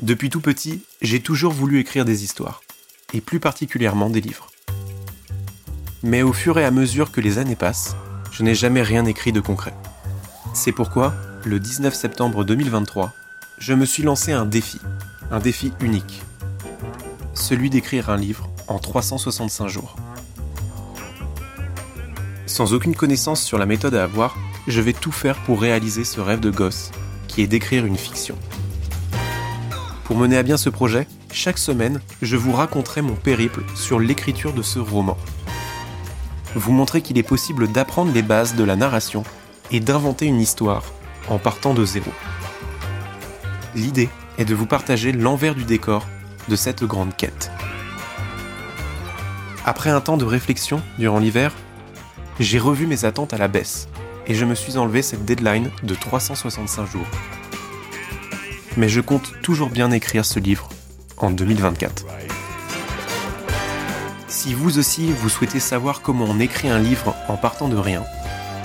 Depuis tout petit, j'ai toujours voulu écrire des histoires, et plus particulièrement des livres. Mais au fur et à mesure que les années passent, je n'ai jamais rien écrit de concret. C'est pourquoi, le 19 septembre 2023, je me suis lancé un défi, un défi unique. Celui d'écrire un livre en 365 jours. Sans aucune connaissance sur la méthode à avoir, je vais tout faire pour réaliser ce rêve de gosse, qui est d'écrire une fiction. Pour mener à bien ce projet, chaque semaine, je vous raconterai mon périple sur l'écriture de ce roman. Vous montrer qu'il est possible d'apprendre les bases de la narration et d'inventer une histoire en partant de zéro. L'idée est de vous partager l'envers du décor de cette grande quête. Après un temps de réflexion durant l'hiver, j'ai revu mes attentes à la baisse et je me suis enlevé cette deadline de 365 jours. Mais je compte toujours bien écrire ce livre en 2024. Si vous aussi vous souhaitez savoir comment on écrit un livre en partant de rien,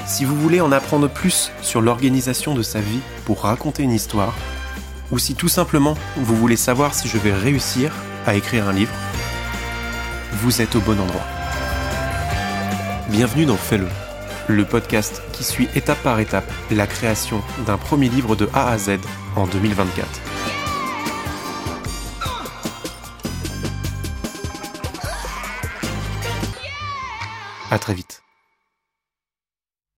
si vous voulez en apprendre plus sur l'organisation de sa vie pour raconter une histoire, ou si tout simplement vous voulez savoir si je vais réussir à écrire un livre, vous êtes au bon endroit. Bienvenue dans Fais-le, le podcast qui suit étape par étape la création d'un premier livre de A à Z en 2024. À très vite.